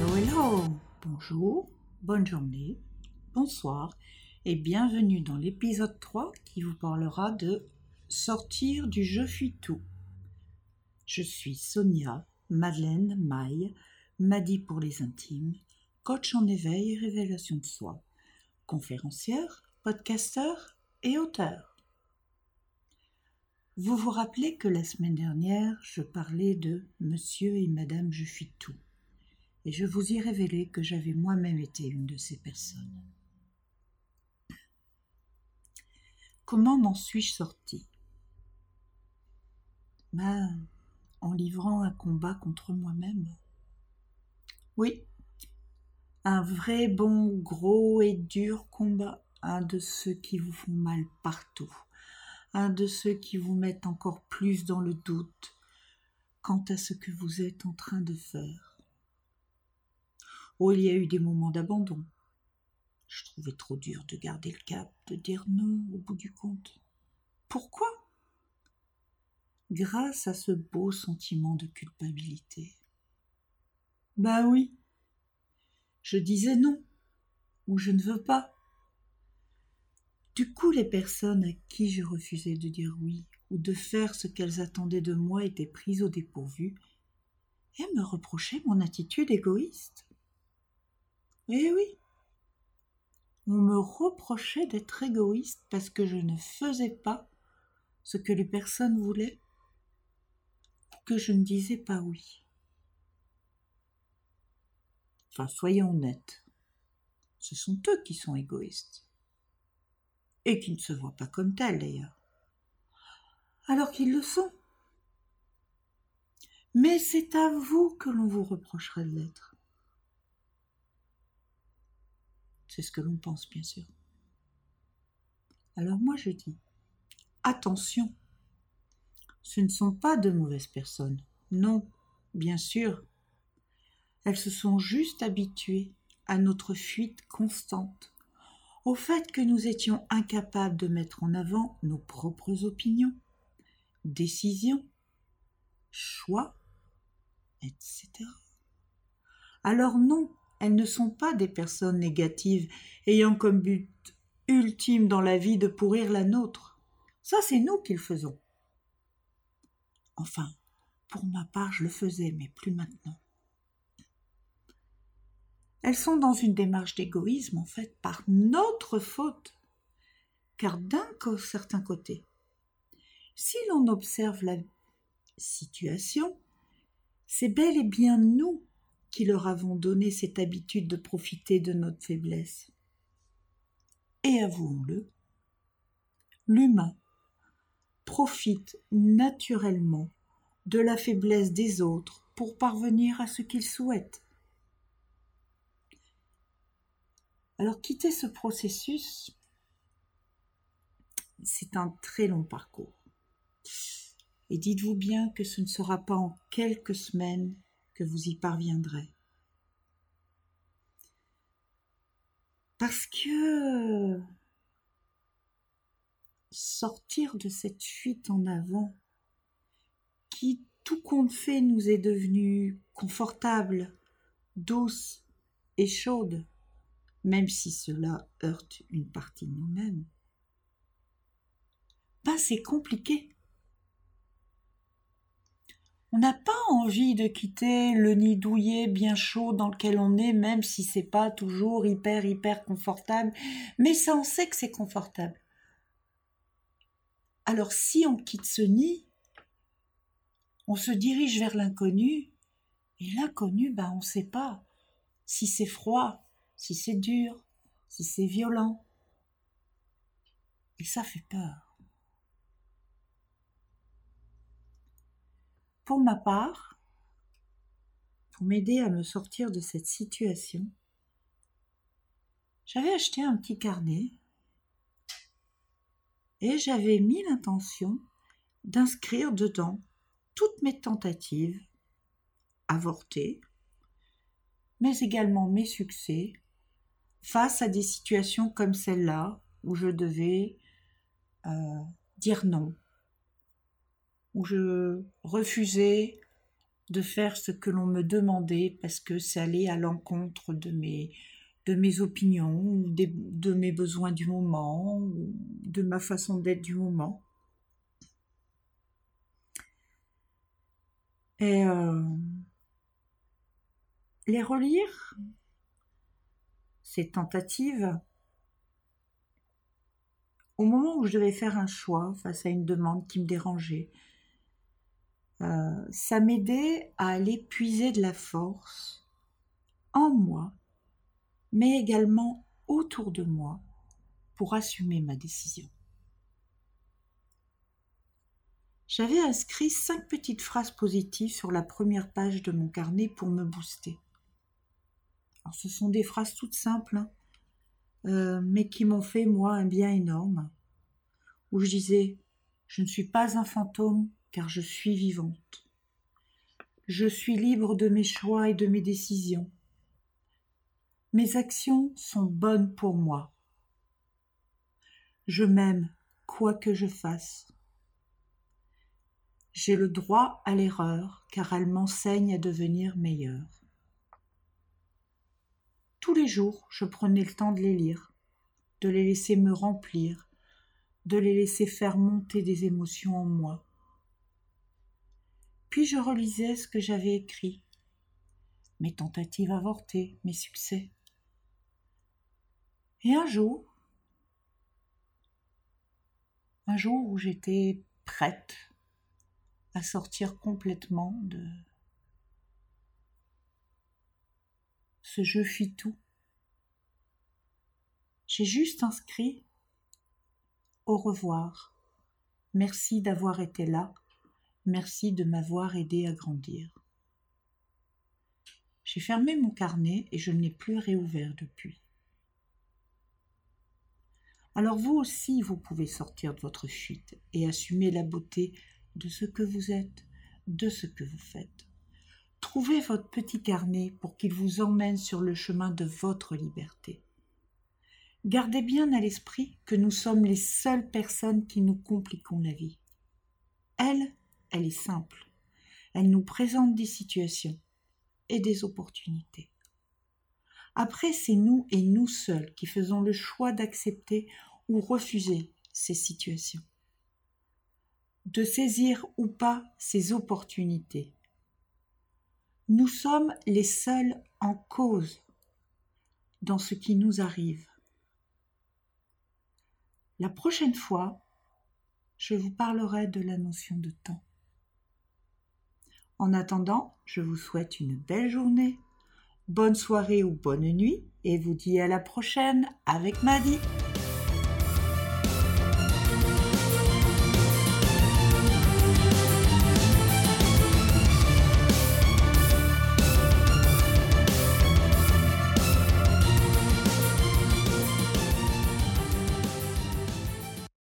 Hello Bonjour, bonne journée, bonsoir et bienvenue dans l'épisode 3 qui vous parlera de sortir du je fuis tout. Je suis Sonia Madeleine Maille, Madi pour les intimes, coach en éveil et révélation de soi, conférencière, podcasteur et auteur. Vous vous rappelez que la semaine dernière, je parlais de Monsieur et Madame Je fuis tout et je vous ai révélé que j'avais moi-même été une de ces personnes. Comment m'en suis-je sortie? Ben, En livrant un combat contre moi-même. Oui, un vrai bon, gros et dur combat, un de ceux qui vous font mal partout, un de ceux qui vous mettent encore plus dans le doute quant à ce que vous êtes en train de faire Oh, il y a eu des moments d'abandon. Je trouvais trop dur de garder le cap, de dire non au bout du compte. Pourquoi? Grâce à ce beau sentiment de culpabilité. Bah oui. Je disais non, ou je ne veux pas. Du coup, les personnes à qui je refusais de dire oui ou de faire ce qu'elles attendaient de moi étaient prises au dépourvu et me reprochaient mon attitude égoïste. Eh oui. On me reprochait d'être égoïste parce que je ne faisais pas ce que les personnes voulaient, que je ne disais pas oui. Enfin, soyons honnêtes, ce sont eux qui sont égoïstes, et qui ne se voient pas comme tels d'ailleurs, alors qu'ils le sont. Mais c'est à vous que l'on vous reprocherait de l'être. C'est ce que l'on pense, bien sûr. Alors moi je dis, attention, ce ne sont pas de mauvaises personnes. Non, bien sûr. Elles se sont juste habituées à notre fuite constante, au fait que nous étions incapables de mettre en avant nos propres opinions, décisions, choix, etc. Alors non, elles ne sont pas des personnes négatives ayant comme but ultime dans la vie de pourrir la nôtre. Ça, c'est nous qui le faisons. Enfin, pour ma part, je le faisais, mais plus maintenant. Elles sont dans une démarche d'égoïsme, en fait, par notre faute. Car d'un certain côté, si l'on observe la situation, c'est bel et bien nous qui leur avons donné cette habitude de profiter de notre faiblesse. Et avouons-le, l'humain profite naturellement de la faiblesse des autres pour parvenir à ce qu'il souhaite. Alors quitter ce processus, c'est un très long parcours. Et dites-vous bien que ce ne sera pas en quelques semaines vous y parviendrez. Parce que sortir de cette fuite en avant qui, tout compte fait, nous est devenue confortable, douce et chaude, même si cela heurte une partie de nous-mêmes, ben c'est compliqué. On n'a pas envie de quitter le nid douillet bien chaud dans lequel on est, même si c'est pas toujours hyper hyper confortable, mais ça on sait que c'est confortable. Alors si on quitte ce nid, on se dirige vers l'inconnu, et l'inconnu, ben on ne sait pas si c'est froid, si c'est dur, si c'est violent. Et ça fait peur. Pour ma part, pour m'aider à me sortir de cette situation, j'avais acheté un petit carnet et j'avais mis l'intention d'inscrire dedans toutes mes tentatives avortées, mais également mes succès face à des situations comme celle-là où je devais euh, dire non, où je refusais de faire ce que l'on me demandait parce que ça allait à l'encontre de mes, de mes opinions, de mes besoins du moment, de ma façon d'être du moment. Et euh, les relire, ces tentatives, au moment où je devais faire un choix face à une demande qui me dérangeait, euh, ça m'aidait à aller puiser de la force en moi, mais également autour de moi pour assumer ma décision. J'avais inscrit cinq petites phrases positives sur la première page de mon carnet pour me booster. Alors, ce sont des phrases toutes simples, hein, euh, mais qui m'ont fait, moi, un bien énorme, où je disais Je ne suis pas un fantôme, car je suis vivante. Je suis libre de mes choix et de mes décisions. Mes actions sont bonnes pour moi. Je m'aime quoi que je fasse. J'ai le droit à l'erreur car elle m'enseigne à devenir meilleure. Tous les jours, je prenais le temps de les lire, de les laisser me remplir, de les laisser faire monter des émotions en moi. Puis je relisais ce que j'avais écrit, mes tentatives avortées, mes succès. Et un jour, un jour où j'étais prête à sortir complètement de ce jeu tout. J'ai juste inscrit au revoir. Merci d'avoir été là. Merci de m'avoir aidé à grandir. J'ai fermé mon carnet et je ne l'ai plus réouvert depuis. Alors vous aussi, vous pouvez sortir de votre fuite et assumer la beauté de ce que vous êtes, de ce que vous faites. Trouvez votre petit carnet pour qu'il vous emmène sur le chemin de votre liberté. Gardez bien à l'esprit que nous sommes les seules personnes qui nous compliquons la vie. Elle, elle est simple. Elle nous présente des situations et des opportunités. Après, c'est nous et nous seuls qui faisons le choix d'accepter ou refuser ces situations, de saisir ou pas ces opportunités. Nous sommes les seuls en cause dans ce qui nous arrive. La prochaine fois, je vous parlerai de la notion de temps. En attendant, je vous souhaite une belle journée, bonne soirée ou bonne nuit et vous dis à la prochaine avec Maddy.